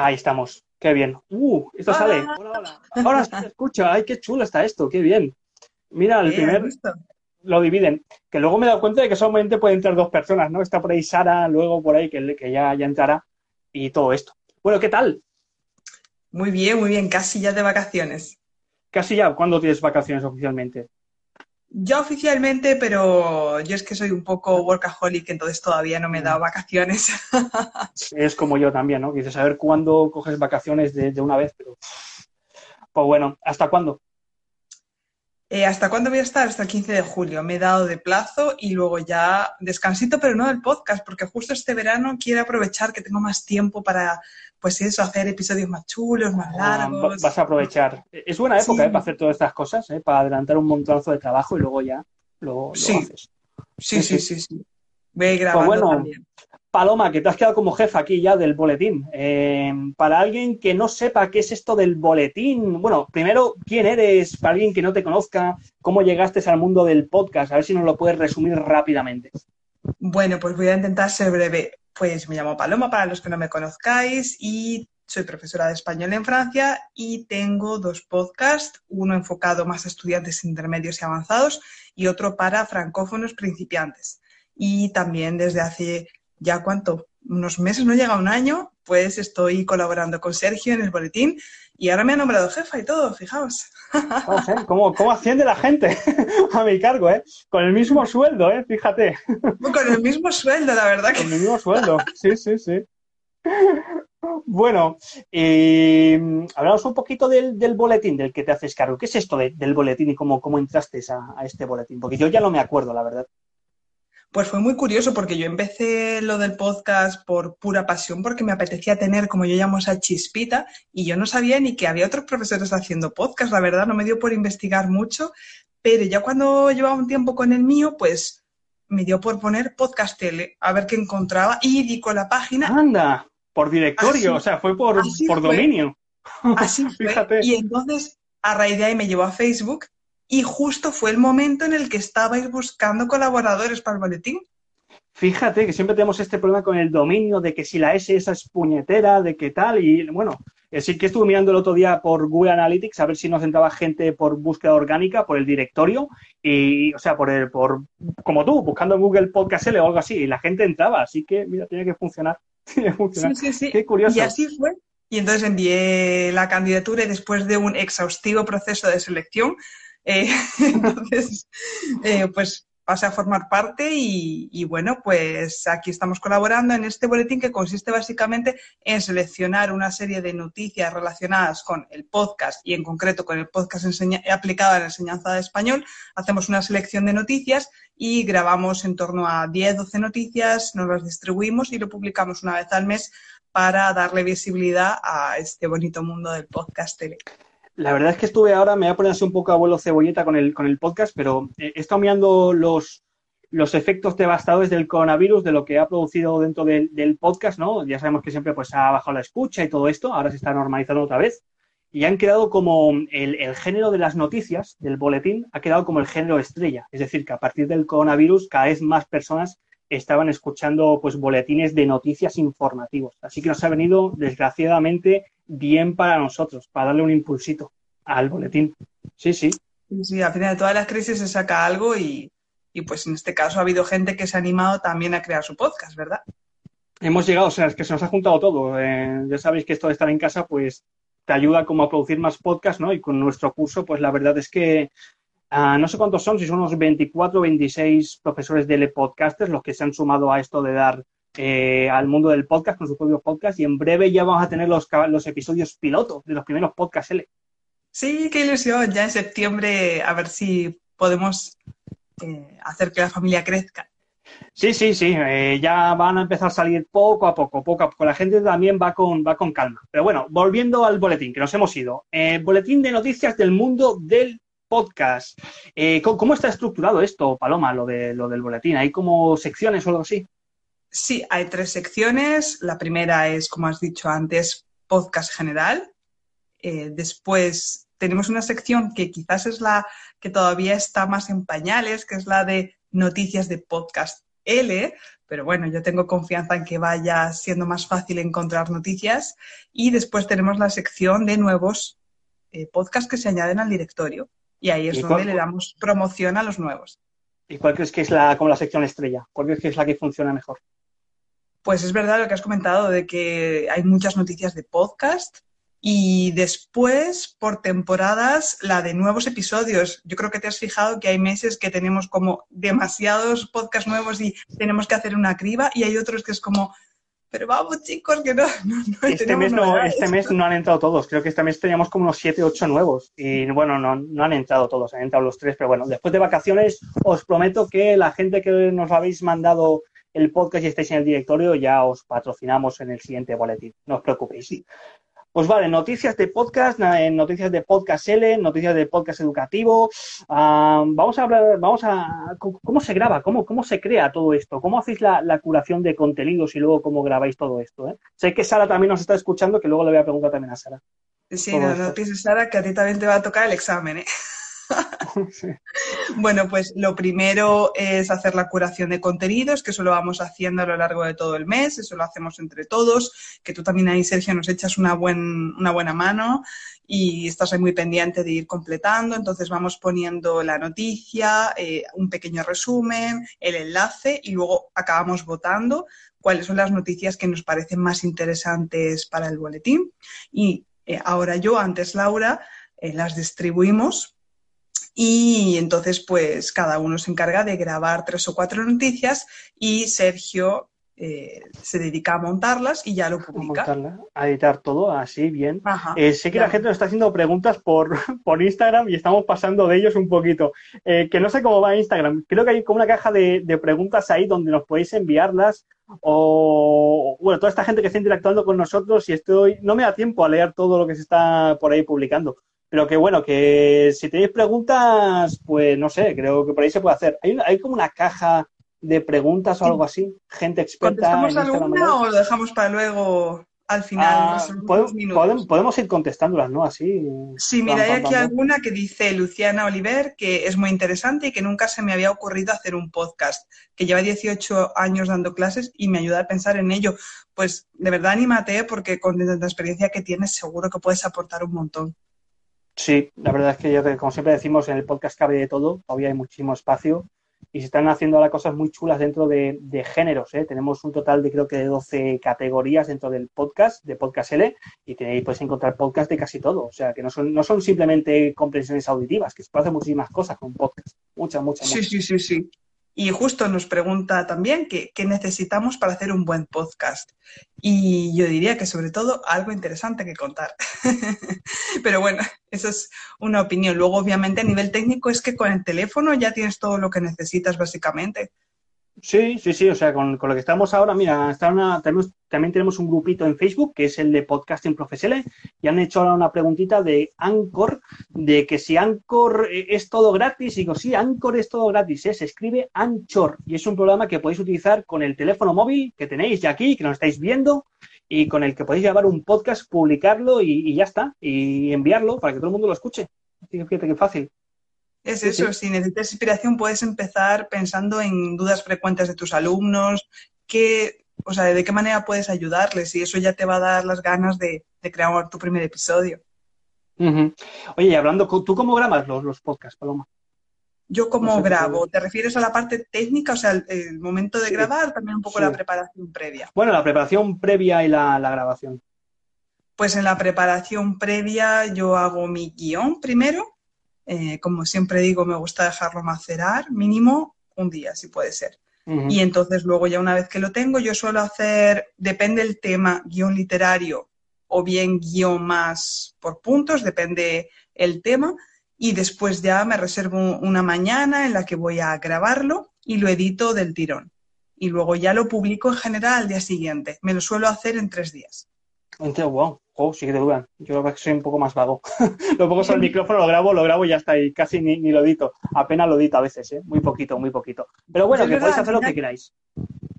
Ahí estamos. Qué bien. Uh, esto sale. Hola, hola. Ahora se escucha. Ay, qué chulo está esto. Qué bien. Mira, el primer lo dividen. Que luego me he dado cuenta de que solamente pueden entrar dos personas, ¿no? Está por ahí Sara, luego por ahí que, que ya, ya entrará y todo esto. Bueno, ¿qué tal? Muy bien, muy bien. Casi ya de vacaciones. Casi ya. ¿Cuándo tienes vacaciones oficialmente? Ya oficialmente, pero yo es que soy un poco workaholic, entonces todavía no me he dado vacaciones. es como yo también, ¿no? Quieres saber cuándo coges vacaciones de, de una vez, pero... Pues bueno, ¿hasta cuándo? Eh, ¿Hasta cuándo voy a estar? Hasta el 15 de julio. Me he dado de plazo y luego ya descansito, pero no del podcast, porque justo este verano quiero aprovechar que tengo más tiempo para, pues eso, hacer episodios más chulos, más ah, largos. vas a aprovechar. Es buena época ¿eh? para hacer todas estas cosas, ¿eh? para adelantar un montonazo de trabajo y luego ya lo, sí. haces. Sí, sí, sí, sí. Voy grabando pues bueno, también. Paloma, que te has quedado como jefa aquí ya del boletín. Eh, para alguien que no sepa qué es esto del boletín, bueno, primero, ¿quién eres? Para alguien que no te conozca, ¿cómo llegaste al mundo del podcast? A ver si nos lo puedes resumir rápidamente. Bueno, pues voy a intentar ser breve. Pues me llamo Paloma, para los que no me conozcáis, y soy profesora de español en Francia y tengo dos podcasts, uno enfocado más a estudiantes intermedios y avanzados y otro para francófonos principiantes. Y también desde hace ya cuánto, unos meses, no llega un año, pues estoy colaborando con Sergio en el boletín y ahora me ha nombrado jefa y todo, fijaos. ¿Cómo, cómo asciende la gente a mi cargo, eh? Con el mismo sueldo, ¿eh? Fíjate. Con el mismo sueldo, la verdad que. Con el mismo sueldo, sí, sí, sí. Bueno, eh, hablamos un poquito del, boletín del que te haces cargo. ¿Qué es esto del boletín y cómo, cómo entraste a, a, este boletín? Porque yo ya no me acuerdo, la verdad. Pues fue muy curioso porque yo empecé lo del podcast por pura pasión, porque me apetecía tener, como yo llamo, esa chispita, y yo no sabía ni que había otros profesores haciendo podcast, la verdad, no me dio por investigar mucho, pero ya cuando llevaba un tiempo con el mío, pues me dio por poner podcast tele, a ver qué encontraba, y di con la página. Anda, por directorio, o sea, fue por, por dominio. Así fue. Y entonces, a raíz de ahí me llevó a Facebook y justo fue el momento en el que estabais buscando colaboradores para el boletín. Fíjate que siempre tenemos este problema con el dominio de que si la S esa es puñetera, de qué tal, y bueno, sí que estuve mirando el otro día por Google Analytics a ver si nos entraba gente por búsqueda orgánica, por el directorio, y, o sea, por el, por, como tú, buscando Google Podcast L o algo así, y la gente entraba, así que, mira, tiene que funcionar. Tiene que funcionar. Sí, sí, sí. Qué curioso. Y así fue. Y entonces envié la candidatura y después de un exhaustivo proceso de selección, eh, entonces, eh, pues pasé a formar parte y, bueno, pues aquí estamos colaborando en este boletín que consiste básicamente en seleccionar una serie de noticias relacionadas con el podcast y en concreto con el podcast aplicado a la enseñanza de español. Hacemos una selección de noticias y grabamos en torno a 10, 12 noticias, nos las distribuimos y lo publicamos una vez al mes para darle visibilidad a este bonito mundo del podcast. La verdad es que estuve ahora, me voy a poner un poco a vuelo cebolleta con el, con el podcast, pero he estado mirando los, los efectos devastadores del coronavirus, de lo que ha producido dentro del, podcast, ¿no? Ya sabemos que siempre pues ha bajado la escucha y todo esto, ahora se está normalizando otra vez. Y han quedado como el, el, género de las noticias, del boletín, ha quedado como el género estrella. Es decir, que a partir del coronavirus cada vez más personas estaban escuchando pues boletines de noticias informativos. Así que nos ha venido, desgraciadamente, bien para nosotros, para darle un impulsito al boletín. Sí, sí. Sí, al final de todas las crisis se saca algo y, pues en este caso ha habido gente que se ha animado también a crear su podcast, ¿verdad? Hemos llegado, o sea, es que se nos ha juntado todo. Eh, ya sabéis que esto de estar en casa, pues te ayuda como a producir más podcasts, ¿no? Y con nuestro curso, pues la verdad es que ah, no sé cuántos son, si son unos 24 o 26 profesores de podcasters los que se han sumado a esto de dar eh, al mundo del podcast con su propio podcast y en breve ya vamos a tener los, los episodios pilotos de los primeros podcasts L. Sí, qué ilusión. Ya en septiembre a ver si podemos eh, hacer que la familia crezca. Sí, sí, sí. Eh, ya van a empezar a salir poco a poco, poco a poco. La gente también va con, va con calma. Pero bueno, volviendo al boletín, que nos hemos ido. boletín de noticias del mundo del podcast. ¿cómo, está estructurado esto, Paloma, lo, de, lo del boletín? ¿Hay como secciones o algo así? Sí, hay tres secciones. La primera es, como has dicho antes, podcast general. Eh, después tenemos una sección que quizás es la que todavía está más en pañales, que es la de noticias de podcast L, pero bueno, yo tengo confianza en que vaya siendo más fácil encontrar noticias. Y después tenemos la sección de nuevos eh, podcasts que se añaden al directorio. Y ahí es donde le damos promoción a los nuevos. ¿Y cuál crees que es la, como la sección estrella? ¿Cuál crees que es la que funciona mejor? Pues es verdad lo que has comentado de que hay muchas noticias de podcast y después, por temporadas, la de nuevos episodios. Yo creo que te has fijado que hay meses que tenemos como demasiados podcasts nuevos y tenemos que hacer una criba y hay otros que es como, pero vamos chicos, que no, este, mes no este mes no han entrado todos. Creo que este mes teníamos como unos 7, 8 nuevos. Y bueno, no, no han entrado todos, han entrado los tres. Pero bueno, después de vacaciones os prometo que la gente que nos habéis mandado el podcast y estáis en el directorio ya os patrocinamos en el siguiente boletín. No os preocupéis. Pues vale, noticias de podcast, noticias de podcast L, noticias de podcast educativo. Ah, vamos a hablar, vamos a, ¿cómo se graba? ¿Cómo, cómo se crea todo esto? ¿Cómo hacéis la, curación de contenidos y luego cómo grabáis todo esto? Eh? Sé que Sara también nos está escuchando, que luego le voy a preguntar también a Sara. Sí, no, no pienses, Sara, que a ti también te va a tocar el examen, ¿eh? Bueno, pues lo primero es hacer la curación de contenidos, que eso lo vamos haciendo a lo largo de todo el mes, eso lo hacemos entre todos, que tú también ahí, Sergio, nos echas una, una buena mano y estás ahí muy pendiente de ir completando, entonces vamos poniendo la noticia, eh, un pequeño resumen, el enlace y luego acabamos votando cuáles son las noticias que nos parecen más interesantes para el boletín. Y eh, ahora yo, antes Laura, eh, las distribuimos y entonces, pues cada uno se encarga de grabar tres o cuatro noticias y Sergio eh, se dedica a montarlas y ya lo publica. A, editar todo así, bien. Eh, sé que la gente nos está haciendo preguntas por, por Instagram y estamos pasando de ellos un poquito. Eh, que no sé cómo va Instagram. Creo que hay como una caja de, de, preguntas ahí donde nos podéis enviarlas. O, bueno, toda esta gente que está interactuando con nosotros y estoy, no me da tiempo a leer todo lo que se está por ahí publicando. Pero que bueno, que si tenéis preguntas, pues no sé, creo que por ahí se puede hacer. Hay, hay como una caja de preguntas o algo así, gente experta. ¿Contestamos alguna o lo dejamos para luego al final? Ah, podemos, podemos, ir contestándolas, ¿no? Así. Sí, mira, hay aquí alguna que dice Luciana Oliver que es muy interesante y que nunca se me había ocurrido hacer un podcast, que lleva 18 años dando clases y me ayuda a pensar en ello. Pues de verdad anímate porque con tanta experiencia que tienes seguro que puedes aportar un montón. Sí, la verdad es que yo, como siempre decimos, en el podcast cabe de todo, todavía hay muchísimo espacio y se están haciendo ahora cosas muy chulas dentro de, géneros. ¿eh? Tenemos un total de creo que de 12 categorías dentro del podcast, de Podcast L, y tenéis, podéis encontrar podcast de casi todo. O sea, que no son, no son simplemente comprensiones auditivas, que se puede hacer muchísimas cosas con podcast. Muchas, muchas, muchas. Sí, sí, sí, sí. Y justo nos pregunta también qué, necesitamos para hacer un buen podcast. Y yo diría que sobre todo algo interesante que contar. Pero bueno, eso es una opinión. Luego, obviamente, a nivel técnico es que con el teléfono ya tienes todo lo que necesitas básicamente. Sí, sí, sí, o sea, con, lo que estamos ahora, mira, está una, también tenemos un grupito en Facebook que es el de Podcasting Profesional y han hecho ahora una preguntita de Anchor, de que si Anchor es todo gratis, y digo, sí, Anchor es todo gratis, ¿eh? se escribe Anchor y es un programa que podéis utilizar con el teléfono móvil que tenéis ya aquí, que nos estáis viendo y con el que podéis llevar un podcast, publicarlo y, ya está, y enviarlo para que todo el mundo lo escuche. Fíjate qué fácil. Es eso, si necesitas inspiración puedes empezar pensando en dudas frecuentes de tus alumnos, qué, o sea, de qué manera puedes ayudarles y eso ya te va a dar las ganas de, crear tu primer episodio. Oye, y hablando, ¿tú cómo grabas los, los podcasts, Paloma? Yo cómo grabo, ¿te refieres a la parte técnica, o sea, el, momento de grabar, también un poco la preparación previa? Bueno, la preparación previa y la, la, grabación. Pues en la preparación previa yo hago mi guion primero, eh, como siempre digo, me gusta dejarlo macerar mínimo un día, si puede ser. Y entonces luego ya una vez que lo tengo, yo suelo hacer, depende el tema, guion literario o bien guion más por puntos, depende el tema. Y después ya me reservo una mañana en la que voy a grabarlo y lo edito del tirón. Y luego ya lo publico en general al día siguiente. Me lo suelo hacer en tres días. wow. Oh, sí que te dudan. Yo creo que soy un poco más vago. lo pongo sobre el micrófono, lo grabo, lo grabo y ya está. Y casi ni, lo edito. Apenas lo edito a veces, ¿eh? Muy poquito, muy poquito. Pero bueno, que podéis hacer lo que queráis.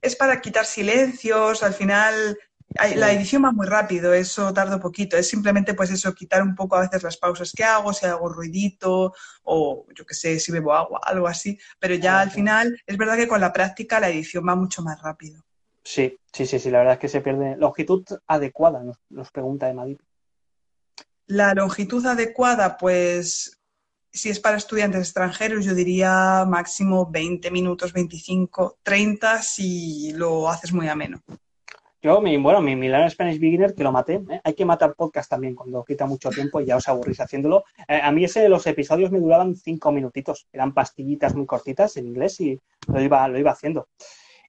Es para quitar silencios. Al final, La edición va muy rápido, eso tarda poquito. Es simplemente, pues eso, quitar un poco a veces las pausas que hago, si hago ruidito o yo qué sé, si bebo agua, algo así. Pero ya al final, es verdad que con la práctica la edición va mucho más rápido. Sí, sí, sí, sí, la verdad es que se pierde. Longitud adecuada, nos, nos pregunta Emadip. La longitud adecuada, pues si es para estudiantes extranjeros, yo diría máximo 20 minutos, 25, 30 si lo haces muy ameno. Yo, mi, bueno, mi Milano Spanish Beginner, que lo maté. ¿eh? Hay que matar podcast también cuando quita mucho tiempo y ya os aburrís haciéndolo. Eh, a mí ese de los episodios me duraban cinco minutitos. Eran pastillitas muy cortitas en inglés y lo iba, lo iba haciendo.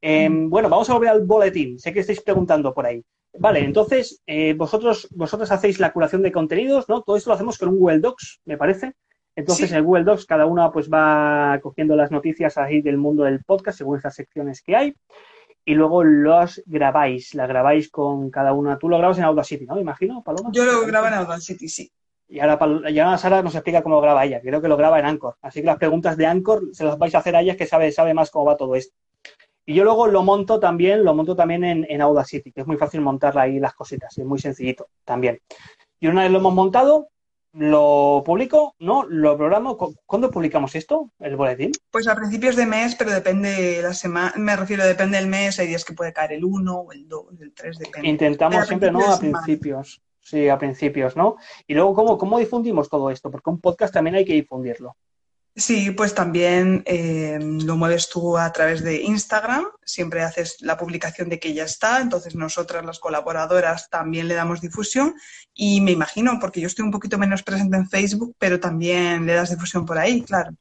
Em, bueno, vamos a volver al boletín. Sé que estáis preguntando por ahí. Vale, entonces, eh, vosotros, vosotros hacéis la curación de contenidos, ¿no? Todo esto lo hacemos con un Google Docs, me parece. Entonces, en el Google Docs, cada una pues va cogiendo las noticias ahí del mundo del podcast según estas secciones que hay y luego los grabáis, la grabáis con cada una. Tú lo grabas en Audacity, ¿no? Imagino, Paloma. Yo lo grabo en Audacity, sí. Y ahora, ya Sara nos explica cómo lo graba ella. Creo que lo graba en Anchor. Así que las preguntas de Anchor se las vais a hacer a ella, que sabe, sabe más cómo va todo esto. Y yo luego lo monto también, lo monto también en, en Audacity, que es muy fácil montar ahí las cositas, es muy sencillito también. Y una vez lo hemos montado, lo publico, ¿no? Lo programo. ¿Cuándo publicamos esto, el boletín? Pues a principios de mes, pero depende la semana, me refiero, depende del mes, hay días que puede caer el 1 o el 2, el 3, depende. Intentamos siempre, ¿no? A principios. Sí, a principios, ¿no? Y luego, ¿cómo, ¿cómo difundimos todo esto? Porque un podcast también hay que difundirlo. Sí, pues también eh, lo mueves tú a través de Instagram, siempre haces la publicación de que ya está, entonces nosotras las colaboradoras también le damos difusión y me imagino, porque yo estoy un poquito menos presente en Facebook, pero también le das difusión por ahí, claro.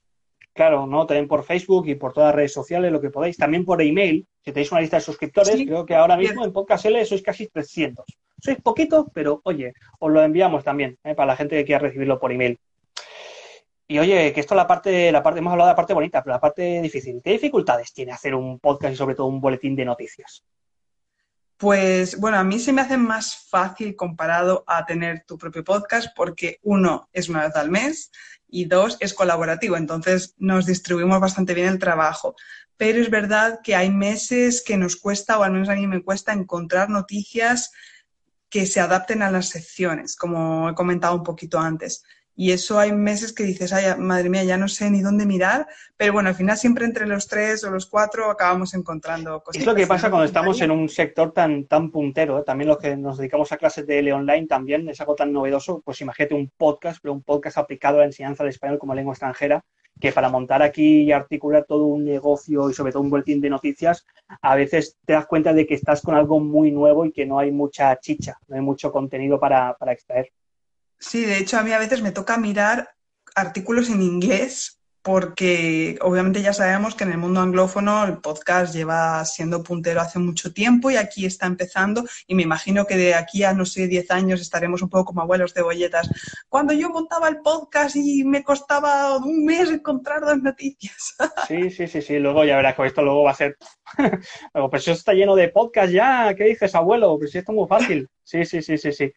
Claro, ¿no? También por Facebook y por todas las redes sociales, lo que podáis. También por email, si tenéis una lista de suscriptores, creo que ahora mismo en Podcast L sois casi 300. Sois poquito, pero oye, os lo enviamos también ¿eh? para la gente que quiera recibirlo por email. Y oye, que esto la parte, la parte, hemos hablado de la parte bonita, pero la parte difícil. ¿Qué dificultades tiene hacer un podcast y sobre todo un boletín de noticias? Pues bueno, a mí se me hace más fácil comparado a tener tu propio podcast porque uno es una vez al mes y dos es colaborativo, entonces nos distribuimos bastante bien el trabajo. Pero es verdad que hay meses que nos cuesta, o al menos a mí me cuesta, encontrar noticias que se adapten a las secciones, como he comentado un poquito antes. Y eso hay meses que dices, ay, madre mía, ya no sé ni dónde mirar, pero bueno, al final siempre entre los tres o los cuatro acabamos encontrando cosas. Es lo que pasa cuando estamos en un sector tan, tan puntero, ¿eh? también los que nos dedicamos a clases de L online también es algo tan novedoso, pues imagínate un podcast, pero un podcast aplicado a la enseñanza del español como lengua extranjera, que para montar aquí y articular todo un negocio y sobre todo un boletín de noticias, a veces te das cuenta de que estás con algo muy nuevo y que no hay mucha chicha, no hay mucho contenido para, para extraer. Sí, de hecho a mí a veces me toca mirar artículos en inglés porque obviamente ya sabemos que en el mundo anglófono el podcast lleva siendo puntero hace mucho tiempo y aquí está empezando y me imagino que de aquí a, no sé, 10 años estaremos un poco como abuelos de bolletas. Cuando yo montaba el podcast y me costaba un mes encontrar dos noticias. Sí, sí, sí, sí, luego ya verás que esto luego va a ser... luego, pues eso está lleno de podcast ya, ¿qué dices, abuelo? Pues esto es muy fácil. Sí, sí, sí, sí, sí.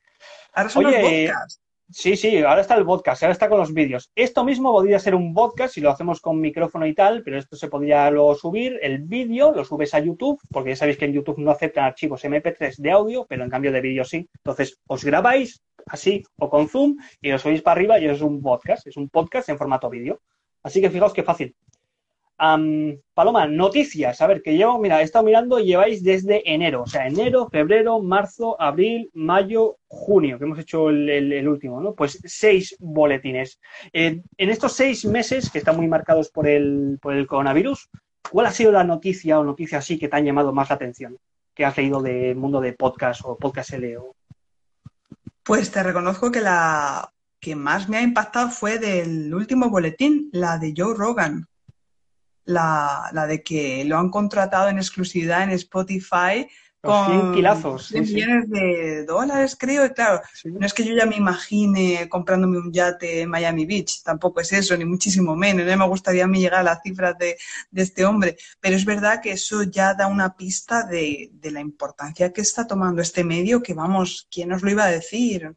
Ahora son los podcasts. Sí, sí, ahora está el podcast, ahora está con los vídeos. Esto mismo podría ser un podcast si lo hacemos con micrófono y tal, pero esto se podría luego subir. El vídeo lo subes a YouTube, porque ya sabéis que en YouTube no aceptan archivos MP3 de audio, pero en cambio de vídeo sí. Entonces os grabáis así o con Zoom y lo subís para arriba y es un podcast, es un podcast en formato vídeo. Así que fijaos qué fácil. Paloma, noticias. A ver, que llevo, mira, he estado mirando, lleváis desde enero, o sea, enero, febrero, marzo, abril, mayo, junio, que hemos hecho el, último, ¿no? Pues seis boletines. en estos seis meses, que están muy marcados por el, por el coronavirus, ¿cuál ha sido la noticia o noticia así que te han llamado más la atención? Que has leído del mundo de podcast o podcast LEO? Pues te reconozco que la que más me ha impactado fue del último boletín, la de Joe Rogan la, la, de que lo han contratado en exclusividad en Spotify con 100 millones de dólares, creo. Y claro, no es que yo ya me imagine comprándome un yate en Miami Beach, tampoco es eso, ni muchísimo menos. No me gustaría a mí llegar a las cifras de, de, este hombre, pero es verdad que eso ya da una pista de, de, la importancia que está tomando este medio, que vamos, ¿quién nos lo iba a decir?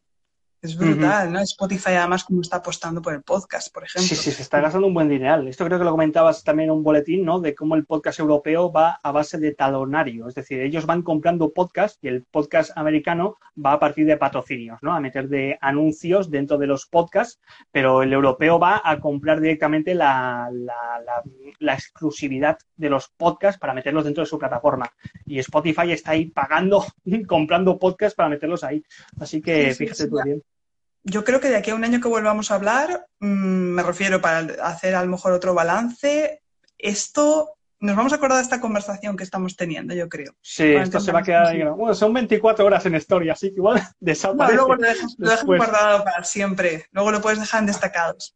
Es brutal, ¿no? Spotify además como está apostando por el podcast, por ejemplo. Sí, sí, se está gastando un buen dineral. Esto creo que lo comentabas también en un boletín, ¿no? De cómo el podcast europeo va a base de talonario. Es decir, ellos van comprando podcast y el podcast americano va a partir de patrocinios, ¿no? A meter de anuncios dentro de los podcasts, pero el europeo va a comprar directamente la, la exclusividad de los podcasts para meterlos dentro de su plataforma. Y Spotify está ahí pagando, comprando podcasts para meterlos ahí. Así que fíjate tú bien yo creo que de aquí a un año que volvamos a hablar, mm, me refiero para hacer a lo mejor otro balance, esto nos vamos a acordar de esta conversación que estamos teniendo, yo creo. Sí, esto se va a quedar ahí. Bueno, son 24 horas en historia, así que igual desaparece. luego lo dejas, guardado para siempre. Luego lo puedes dejar en destacados.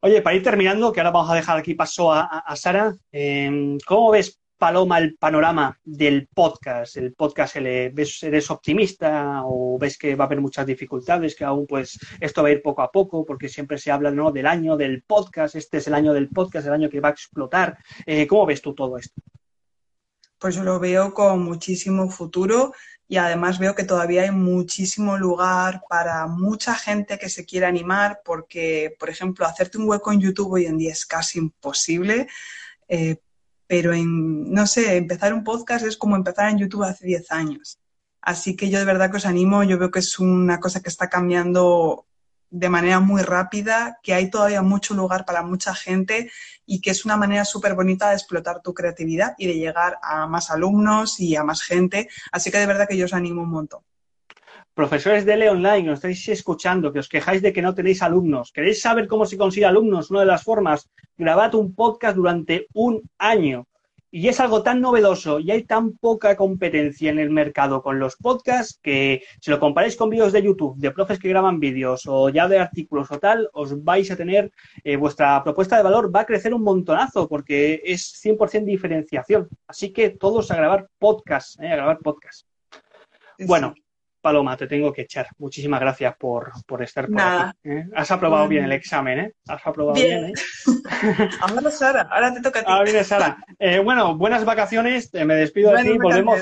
Oye, para ir terminando, que ahora vamos a dejar aquí paso a, Sara, eh, ¿cómo ves Paloma, el panorama del podcast? ¿El podcast eres optimista o ves que va a haber muchas dificultades, que aún pues esto va a ir poco a poco, porque siempre se habla ¿no? del año del podcast, este es el año del podcast, el año que va a explotar. Eh, ¿Cómo ves tú todo esto? Pues lo veo con muchísimo futuro y además veo que todavía hay muchísimo lugar para mucha gente que se quiera animar porque, por ejemplo, hacerte un hueco en YouTube hoy en día es casi imposible. Eh, pero en, no sé, empezar un podcast es como empezar en YouTube hace 10 años. Así que yo de verdad que os animo, yo veo que es una cosa que está cambiando de manera muy rápida, que hay todavía mucho lugar para mucha gente y que es una manera súper bonita de explotar tu creatividad y de llegar a más alumnos y a más gente. Así que de verdad que yo os animo un montón. Profesores de Leonline, Online, os estáis escuchando, que os quejáis de que no tenéis alumnos. ¿Queréis saber cómo se consigue alumnos? Una de las formas, grabad un podcast durante un año. Y es algo tan novedoso y hay tan poca competencia en el mercado con los podcasts que si lo comparáis con vídeos de YouTube, de profes que graban vídeos o ya de artículos o tal, os vais a tener, eh, vuestra propuesta de valor va a crecer un montonazo porque es 100% diferenciación. Así que todos a grabar podcasts, eh, a grabar podcasts. Bueno, Paloma, te tengo que echar. Muchísimas gracias por, estar por aquí. ¿eh? Has aprobado bien el examen, ¿eh? Has aprobado bien, ¿eh? ahora Sara, ahora te toca a ti. Ahora viene Sara. Eh, bueno, buenas vacaciones, me despido de ti. Volvemos.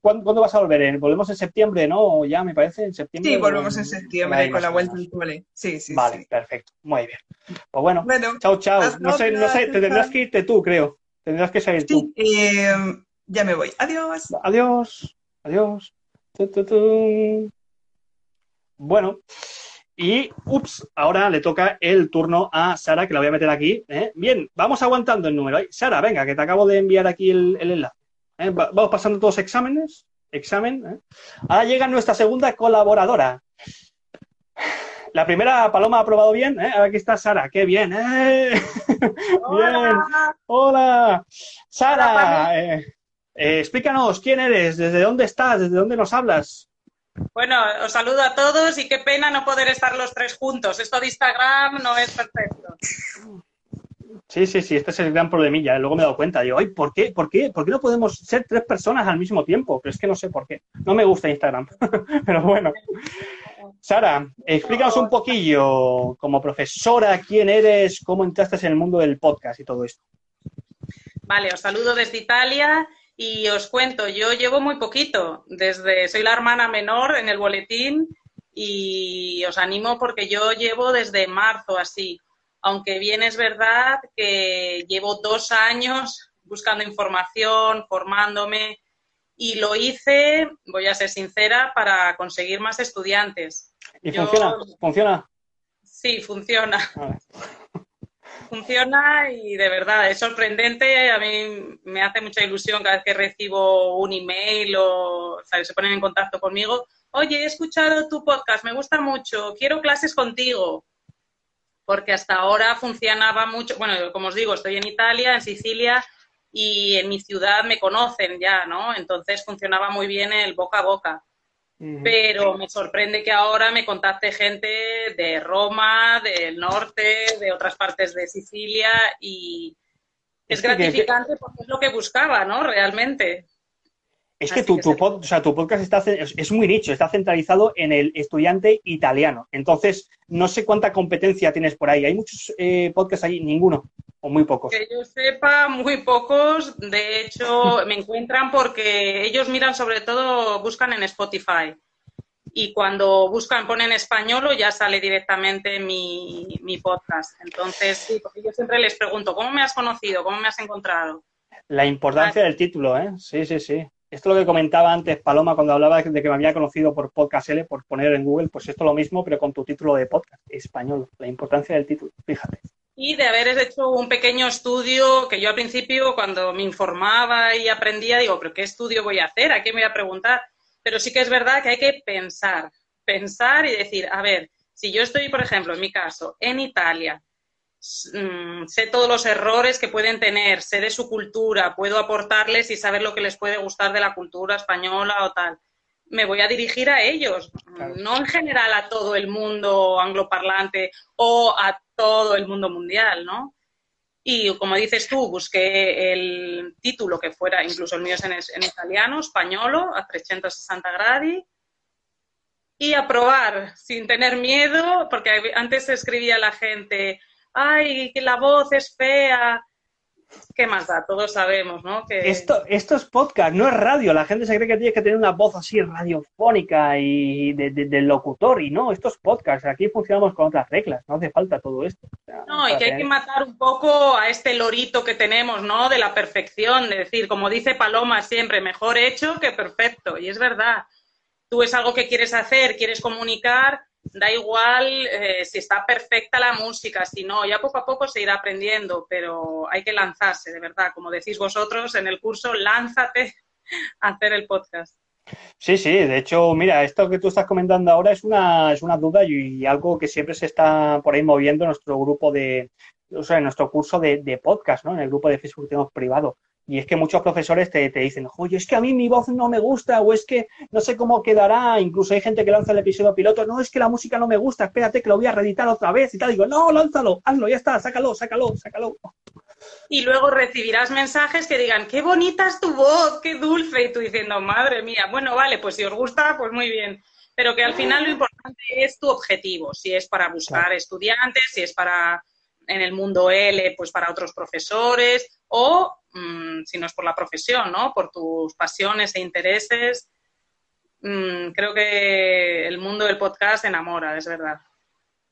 ¿Cuándo, vas a volver? ¿Volvemos en septiembre, no? Ya me parece, en septiembre. Sí, volvemos en septiembre con la vuelta al cole. Sí, sí. Vale, perfecto. Muy bien. Pues bueno, chao, chao. No sé, no sé, te tendrás que irte tú, creo. Tendrás que salir tú. Sí, ya me voy. Adiós. Adiós. Adiós. Bueno, y ups, ahora le toca el turno a Sara, que la voy a meter aquí. ¿eh? Bien, vamos aguantando el número. Sara, venga, que te acabo de enviar aquí el, enlace. ¿eh? Vamos pasando todos exámenes. Examen. ¿eh? Ahora llega nuestra segunda colaboradora. La primera Paloma ha aprobado bien, ¿eh? Aquí está Sara, qué bien, ¿eh? Hola. bien. Hola. Sara, eh, explícanos quién eres, desde dónde estás, desde dónde nos hablas. Bueno, os saludo a todos y qué pena no poder estar los tres juntos. Esto de Instagram no es perfecto. Sí, sí, sí, este es el gran problemilla. Luego me he dado cuenta. Digo, ay, ¿por qué, por, qué, ¿por qué no podemos ser tres personas al mismo tiempo? Pero es que no sé por qué. No me gusta Instagram. Pero bueno. Sara, explícanos un poquillo, como profesora, quién eres, cómo entraste en el mundo del podcast y todo esto. Vale, os saludo desde Italia y os cuento, yo llevo muy poquito, desde soy la hermana menor en el boletín y os animo porque yo llevo desde marzo así, aunque bien es verdad que llevo dos años buscando información, formándome y lo hice, voy a ser sincera, para conseguir más estudiantes. ¿Y funciona? ¿Funciona? Sí, funciona funciona y de verdad es sorprendente. A mí me hace mucha ilusión cada vez que recibo un email o, se ponen en contacto conmigo. Oye, he escuchado tu podcast, me gusta mucho, quiero clases contigo. Porque hasta ahora funcionaba mucho. Bueno, como os digo, estoy en Italia, en Sicilia, y en mi ciudad me conocen ya, ¿no? Entonces funcionaba muy bien el boca a boca pero me sorprende que ahora me contacte gente de Roma, del norte, de otras partes de Sicilia y es, gratificante porque es lo que buscaba, ¿no? Realmente. Es que tu, tu, podcast está, es, muy nicho, está centralizado en el estudiante italiano. Entonces, no sé cuánta competencia tienes por ahí. ¿Hay muchos eh, podcasts ahí? Ninguno. ¿O muy pocos? Que yo sepa, muy pocos. De hecho, me encuentran porque ellos miran sobre todo, buscan en Spotify. y cuando buscan, ponen español o ya sale directamente mi, mi podcast. Entonces, sí, porque yo siempre les pregunto, ¿cómo me has conocido? ¿Cómo me has encontrado? La importancia del título, ¿eh? Sí, sí, sí. Esto es lo que comentaba antes Paloma cuando hablaba de que me había conocido por Podcast L, por poner en Google, pues esto es lo mismo, pero con tu título de podcast, español. La importancia del título, fíjate. Y de haber hecho un pequeño estudio que yo al principio, cuando me informaba y aprendía, digo, ¿pero qué estudio voy a hacer? ¿A qué me voy a preguntar? Pero sí que es verdad que hay que pensar, pensar y decir, a ver, si yo estoy, por ejemplo, en mi caso, en Italia, mm, sé todos los errores que pueden tener, sé de su cultura, puedo aportarles y saber lo que les puede gustar de la cultura española o tal. Me voy a dirigir a ellos, no en general a todo el mundo angloparlante o a todo el mundo mundial, ¿no? Y como dices tú, busqué el título que fuera, incluso el mío es en, italiano, españolo, a 360 gradi, y a probar sin tener miedo, porque antes escribía la gente, ay, que la voz es fea, ¿Qué más da? Todos sabemos, ¿no? Que... Esto, esto es podcast, no es radio. La gente se cree que tiene que tener una voz así radiofónica y de, locutor, y no, esto es podcast. Aquí funcionamos con otras reglas, no hace falta todo esto. no, y que hay que matar un poco a este lorito que tenemos, ¿no? De la perfección, de decir, como dice Paloma siempre, mejor hecho que perfecto. Y es verdad. Tú es algo que quieres hacer, quieres comunicar, da igual eh, si está perfecta la música, si no, ya poco a poco se irá aprendiendo, pero hay que lanzarse, de verdad, como decís vosotros en el curso, lánzate a hacer el podcast. Sí, sí, de hecho, mira, esto que tú estás comentando ahora es una, es una duda y, algo que siempre se está por ahí moviendo en nuestro grupo de, o sea, en nuestro curso de, de podcast, ¿no? En el grupo de Facebook tenemos privado. Y es que muchos profesores te, te, dicen, oye, es que a mí mi voz no me gusta, o es que no sé cómo quedará. Incluso hay gente que lanza el episodio piloto, no, es que la música no me gusta, espérate que lo voy a reeditar otra vez y tal. Digo, no, lánzalo, hazlo, ya está, sácalo, sácalo, sácalo. Y luego recibirás mensajes que digan, qué bonita es tu voz, qué dulce. Y tú diciendo, madre mía, bueno, vale, pues si os gusta, pues muy bien. Pero que al final lo importante es tu objetivo, si es para buscar estudiantes, si es para en el mundo L, pues para otros profesores, o Mm, si no es por la profesión, ¿no? Por tus pasiones e intereses. Mm, creo que el mundo del podcast enamora, es verdad.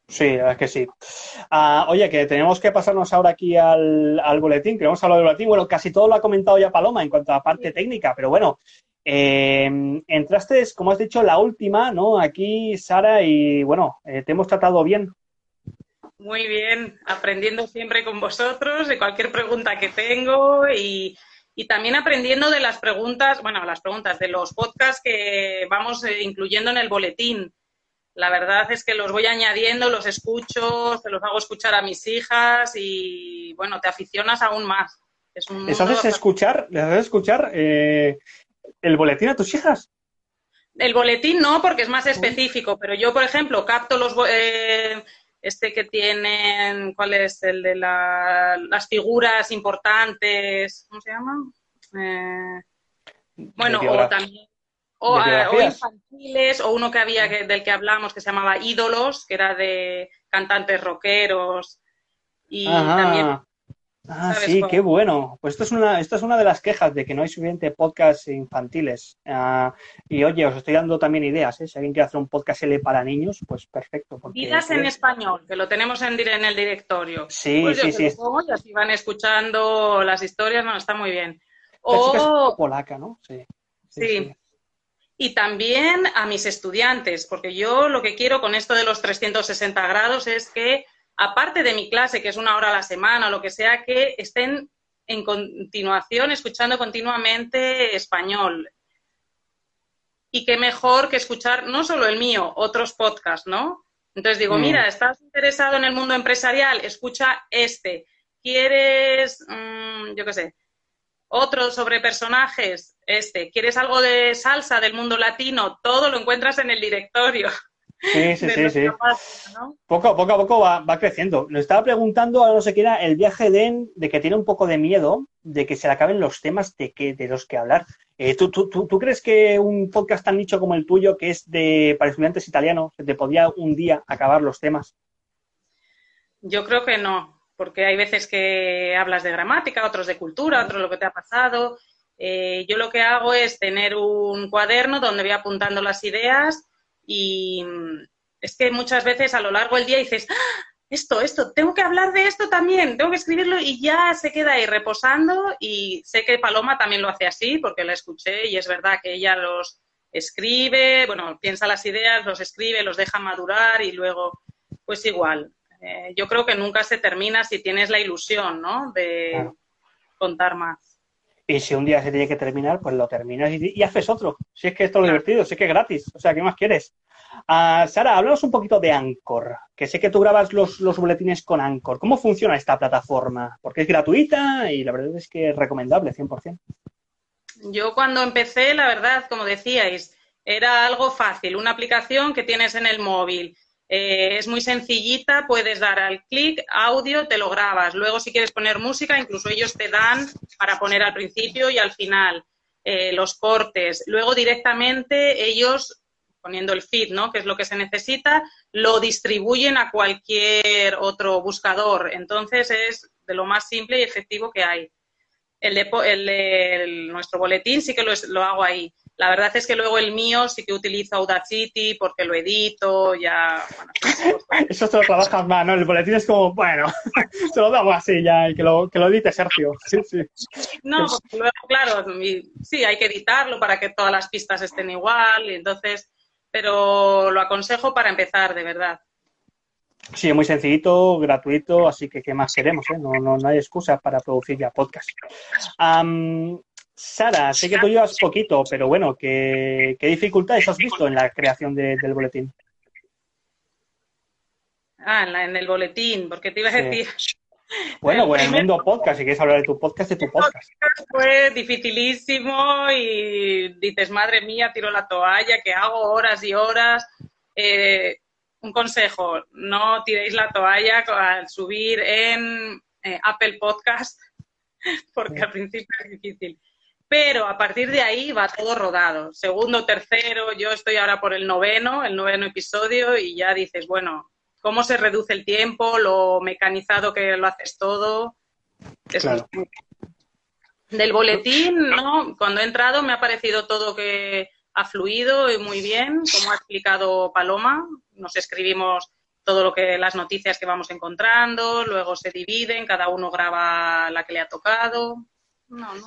Sí, es que sí. Ah, oye, que tenemos que pasarnos ahora aquí al, al boletín, que vamos a hablar del boletín. Bueno, casi todo lo ha comentado ya Paloma en cuanto a la parte técnica, pero bueno, eh, entraste, como has dicho, la última, ¿no? Aquí, Sara, y bueno, eh, te hemos tratado bien. Muy bien, aprendiendo siempre con vosotros de cualquier pregunta que tengo y, también aprendiendo de las preguntas, bueno, las preguntas de los podcasts que vamos eh, incluyendo en el boletín. La verdad es que los voy añadiendo, los escucho, se los hago escuchar a mis hijas y, bueno, te aficionas aún más. ¿Les haces escuchar, les haces escuchar eh, el boletín a tus hijas? El boletín no, porque es más específico, pero yo, por ejemplo, capto los, eh, este que tienen, ¿cuál es? El de las figuras importantes, ¿cómo se llama? Eh, bueno, o también, o, infantiles, o uno que había del que hablamos que se llamaba Ídolos, que era de cantantes rockeros, y también Ah, sí, qué bueno. Pues esto es una, esto es una de las quejas de que no hay suficiente podcast infantiles. Ah, y oye, os estoy dando también ideas, ¿eh? Si alguien quiere hacer un podcast L para niños, pues perfecto. Vidas en español, que lo tenemos en, en el directorio. Sí, pues sí, sí. y así van escuchando las historias, no, está muy bien. O polaca, ¿no? Sí. sí. Y también a mis estudiantes, porque yo lo que quiero con esto de los 360 grados es que aparte de mi clase, que es una hora a la semana o lo que sea, que estén en continuación escuchando continuamente español. Y qué mejor que escuchar no solo el mío, otros podcasts, ¿no? Entonces digo, mm. mira, ¿estás interesado en el mundo empresarial? Escucha este. ¿Quieres, mm, yo qué sé, otro sobre personajes? Este. ¿Quieres algo de salsa del mundo latino? Todo lo encuentras en el directorio. Sí, sí, sí, sí. Poco, poco a poco va, creciendo. Nos estaba preguntando, a no sé qué era, el viaje de, de que tiene un poco de miedo de que se le acaben los temas de, que, de los que hablar. Eh, ¿tú, tú, tú, crees que un podcast tan nicho como el tuyo, que es de para estudiantes italianos, se te podía un día acabar los temas? Yo creo que no, porque hay veces que hablas de gramática, otros de cultura, otros lo que te ha pasado. Eh, yo lo que hago es tener un cuaderno donde voy apuntando las ideas Y mm, es que muchas veces a lo largo del día dices, ¡Ah! esto, esto, tengo que hablar de esto también, tengo que escribirlo y ya se queda ahí reposando y sé que Paloma también lo hace así porque la escuché y es verdad que ella los escribe, bueno, piensa las ideas, los escribe, los deja madurar y luego, pues igual. Eh, yo creo que nunca se termina si tienes la ilusión, ¿no? De contar más. Y si un día se tiene que terminar, pues lo terminas y, haces otro. Si es que esto es lo divertido, si es que es gratis. O sea, ¿qué más quieres? Uh, Sara, háblanos un poquito de Anchor, que sé que tú grabas los, los, boletines con Anchor. ¿Cómo funciona esta plataforma? Porque es gratuita y la verdad es que es recomendable 100%. Yo cuando empecé, la verdad, como decíais, era algo fácil, una aplicación que tienes en el móvil. Eh, es muy sencillita, puedes dar al clic, audio, te lo grabas. Luego, si quieres poner música, incluso ellos te dan para poner al principio y al final eh, los cortes. Luego, directamente, ellos poniendo el feed, ¿no? Que es lo que se necesita, lo distribuyen a cualquier otro buscador. Entonces es de lo más simple y efectivo que hay. El de, el nuestro boletín sí que lo, lo, hago ahí. La verdad es que luego el mío sí que utilizo Audacity porque lo edito, ya... Eso te lo trabajas más, ¿no? El boletín es como, bueno, se lo damos así ya y que lo, que lo edite Sergio. Sí, sí. No, luego, claro, sí, hay que editarlo para que todas las pistas estén igual y entonces pero lo aconsejo para empezar, de verdad. Sí, es muy sencillito, gratuito, así que ¿qué más queremos? Eh? No, no, no, hay excusa para producir ya podcast. Sara, sé que tú llevas poquito, pero bueno, ¿qué, qué dificultades has visto en la creación del boletín? Ah, en, en, el boletín, porque te iba a decir, bueno, bueno, el mundo podcast, si quieres hablar de tu podcast, de tu podcast. Fue dificilísimo y dices, madre mía, tiro la toalla, que hago horas y horas. Eh, un consejo, no tiréis la toalla al subir en eh, Apple Podcast, porque al principio es difícil. Pero a partir de ahí va todo rodado. Segundo, tercero, yo estoy ahora por el noveno, el noveno episodio, y ya dices, bueno, cómo se reduce el tiempo, lo mecanizado que lo haces todo. Del boletín, ¿no? Cuando he entrado me ha parecido todo que ha fluido y muy bien, como ha explicado Paloma. Nos escribimos todo lo que las noticias que vamos encontrando, luego se dividen, cada uno graba la que le ha tocado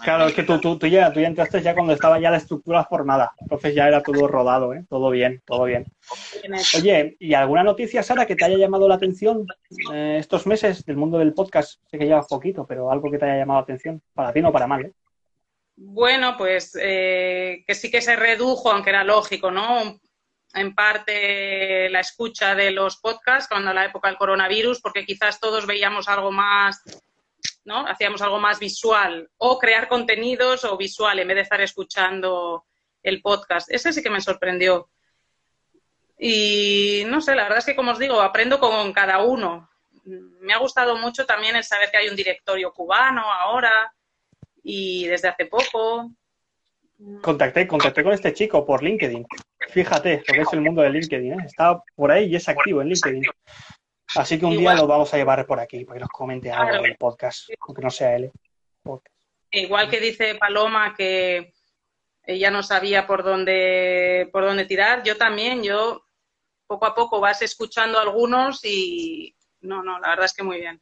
claro, es que tú, tú, ya, tú ya entraste ya cuando estaba ya la estructura formada, entonces ya era todo rodado, ¿eh? todo bien, todo bien. Oye, ¿y alguna noticia, Sara, que te haya llamado la atención eh, estos meses del mundo del podcast? Sé que llevas poquito, pero algo que te haya llamado la atención, para bien o para mal. ¿eh? Bueno, pues eh, que sí que se redujo, aunque era lógico, ¿no? En parte la escucha de los podcasts cuando la época del coronavirus, porque quizás todos veíamos algo más ¿no? Hacíamos algo más visual o crear contenidos o visual en vez de estar escuchando el podcast. Ese sí que me sorprendió. Y no sé, la verdad es que, como os digo, aprendo con cada uno. Me ha gustado mucho también el saber que hay un directorio cubano ahora y desde hace poco. Contacté, contacté con este chico por LinkedIn. Fíjate lo que es el mundo de LinkedIn. ¿eh? Está por ahí y es activo en LinkedIn. Así que un día lo vamos a llevar por aquí para que nos comente algo del podcast, aunque no sea él. Igual que dice Paloma que ella no sabía por dónde, por dónde tirar, yo también, yo poco a poco vas escuchando algunos y no, no, la verdad es que muy bien.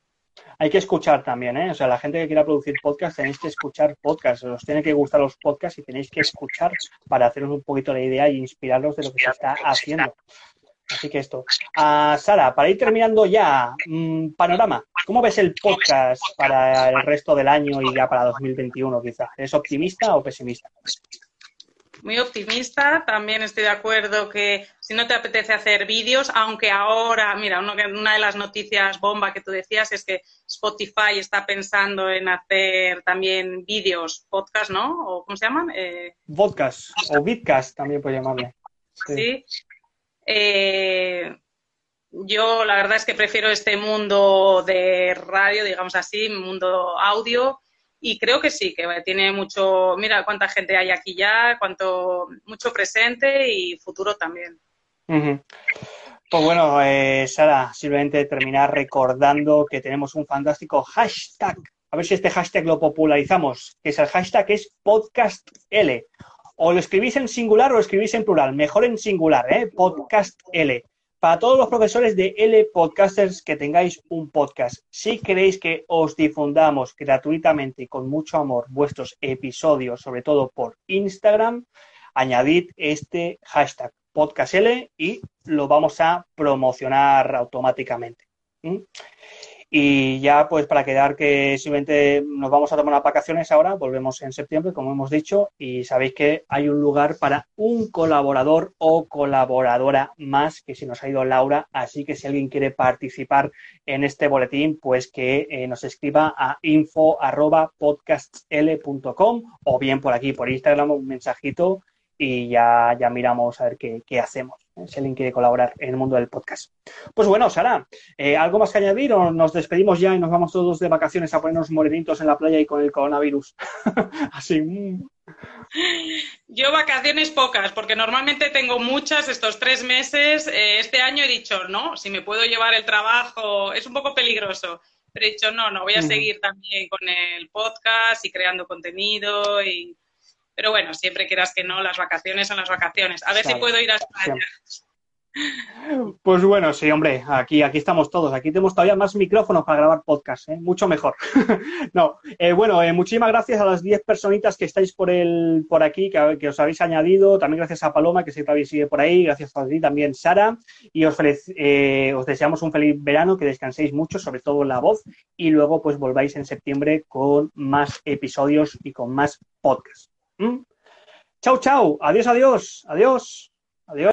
Hay que escuchar también, ¿eh? O sea, la gente que quiera producir podcast tenéis que escuchar podcast, os tiene que gustar los podcasts y tenéis que escuchar para haceros un poquito la idea y inspirarlos de lo que se está haciendo. Así que esto. a Sara, para ir terminando ya, mm, panorama. ¿Cómo ves el podcast para el resto del año y ya para 2021 quizá? ¿Es optimista o pesimista? Muy optimista. También estoy de acuerdo que si no te apetece hacer vídeos, aunque ahora, mira, una de las noticias bomba que tú decías es que Spotify está pensando en hacer también vídeos, podcast, ¿no? ¿O cómo se llaman? Eh... Podcast o vidcast también puede llamarle. sí. Eh, yo la verdad es que prefiero este mundo de radio, digamos así, mundo audio, y creo que sí, que tiene mucho, mira cuánta gente hay aquí ya, cuánto, mucho presente y futuro también. Pues bueno, eh, Sara, simplemente terminar recordando que tenemos un fantástico hashtag. A ver si este hashtag lo popularizamos, que es el hashtag es podcastl O lo escribís en singular o lo escribís en plural. Mejor en singular, ¿eh? Podcast L. Para todos los profesores de L Podcasters que tengáis un podcast, si queréis que os difundamos gratuitamente y con mucho amor vuestros episodios, sobre todo por Instagram, añadid este hashtag podcastl y lo vamos a promocionar automáticamente. Y ya, pues, para quedar que simplemente nos vamos a tomar unas vacaciones ahora, volvemos en septiembre, como hemos dicho, y sabéis que hay un lugar para un colaborador o colaboradora más, que si nos ha ido Laura, así que si alguien quiere participar en este boletín, pues que eh, nos escriba a info.podcastl.com o bien por aquí, por Instagram, un mensajito y ya, ya miramos a ver qué hacemos si alguien quiere colaborar en el mundo del podcast. Pues bueno, Sara, eh, ¿algo más que añadir o nos despedimos ya y nos vamos todos de vacaciones a ponernos morenitos en la playa y con el coronavirus? Así. Mm. Yo vacaciones pocas, porque normalmente tengo muchas estos tres meses. Eh, este año he dicho, no, si me puedo llevar el trabajo, es un poco peligroso. Pero he dicho, no, no, voy a seguir también con el podcast y creando contenido y pero bueno, siempre quieras que no, las vacaciones son las vacaciones. A ver si puedo ir a España. Pues bueno, sí, hombre, aquí, aquí estamos todos. Aquí tenemos todavía más micrófonos para grabar podcast, ¿eh? mucho mejor. no, eh, bueno, eh, muchísimas gracias a las 10 personitas que estáis por el, por aquí, que, os habéis añadido. También gracias a Paloma, que siempre sigue por ahí. Gracias a ti también, Sara. Y os, os deseamos un feliz verano, que descanséis mucho, sobre todo la voz. Y luego, pues volváis en septiembre con más episodios y con más podcasts. ¿Mm? Chau, chau. Adiós, adiós. Adiós. Adiós.